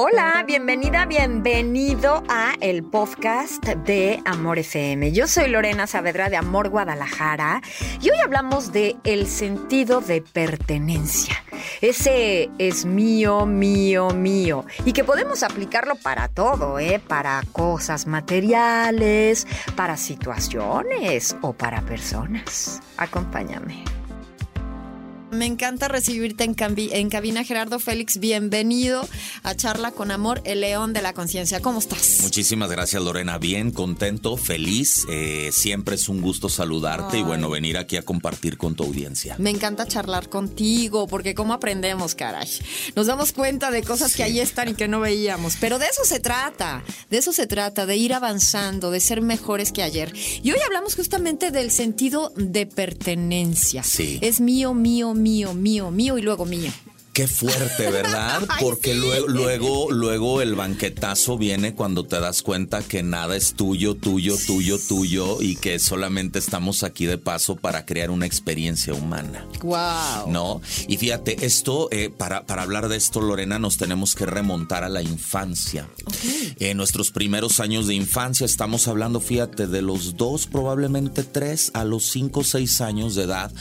Hola, bienvenida, bienvenido a el podcast de Amor FM. Yo soy Lorena Saavedra de Amor Guadalajara y hoy hablamos de el sentido de pertenencia. Ese es mío, mío, mío. Y que podemos aplicarlo para todo, ¿eh? Para cosas materiales, para situaciones o para personas. Acompáñame. Me encanta recibirte en, en, cabina, Gerardo Félix. Bienvenido a Charla con Amor, el león de la conciencia. ¿Cómo estás? Muchísimas gracias, Lorena. Bien, contento, feliz. Eh, siempre es un gusto saludarte y bueno, venir aquí a compartir con tu audiencia. Me encanta charlar contigo, porque cómo aprendemos, caray. Nos damos cuenta de cosas que ahí están y que no veíamos. Pero de eso se trata, de eso se trata, de ir avanzando, de ser mejores que ayer. Y hoy hablamos justamente del sentido de pertenencia. Sí. Es mío, mío, mío, mío, mío y luego mío. Qué fuerte, ¿verdad? Porque luego, luego, luego el banquetazo viene cuando te das cuenta que nada es tuyo, tuyo, tuyo, tuyo y que solamente estamos aquí de paso para crear una experiencia humana. Wow. ¿No? Y fíjate, esto, eh, para, para hablar de esto, Lorena, nos tenemos que remontar a la infancia. En nuestros primeros años de infancia, estamos hablando, fíjate, de los dos, probablemente tres, a los cinco o seis años de edad.